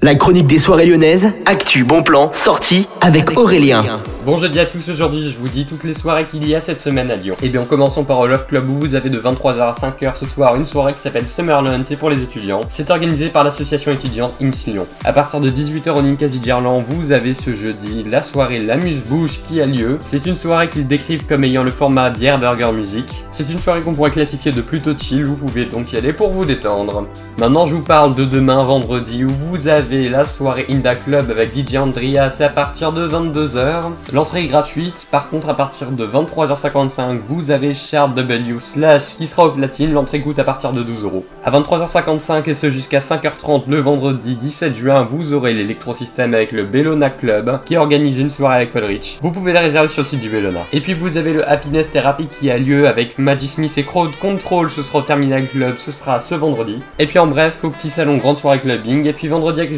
La chronique des soirées lyonnaises, actu, bon plan, sortie avec Aurélien. Bon jeudi à tous, aujourd'hui je vous dis toutes les soirées qu'il y a cette semaine à Lyon. Et eh bien commençons par Love Club où vous avez de 23h à 5h ce soir une soirée qui s'appelle Summerland, c'est pour les étudiants. C'est organisé par l'association étudiante INS Lyon. À partir de 18h au Ninkasi Gerland, vous avez ce jeudi la soirée L'Amuse-Bouche qui a lieu. C'est une soirée qu'ils décrivent comme ayant le format bière burger musique. C'est une soirée qu'on pourrait classifier de plutôt chill, vous pouvez donc y aller pour vous détendre. Maintenant je vous parle de demain vendredi où vous avez la soirée Inda Club avec DJ Andrea, c'est à partir de 22h. L'entrée est gratuite, par contre à partir de 23h55, vous avez Shard W Slash qui sera au platine, l'entrée coûte à partir de 12 euros. À 23h55 et ce jusqu'à 5h30 le vendredi 17 juin, vous aurez l'électrosystème avec le Bellona Club qui organise une soirée avec Paul Rich. Vous pouvez la réserver sur le site du Bellona. Et puis vous avez le Happiness Therapy qui a lieu avec Magic Smith et Crowd Control, ce sera au Terminal Club, ce sera ce vendredi. Et puis en bref, au petit salon grande soirée clubbing, et puis vendredi avec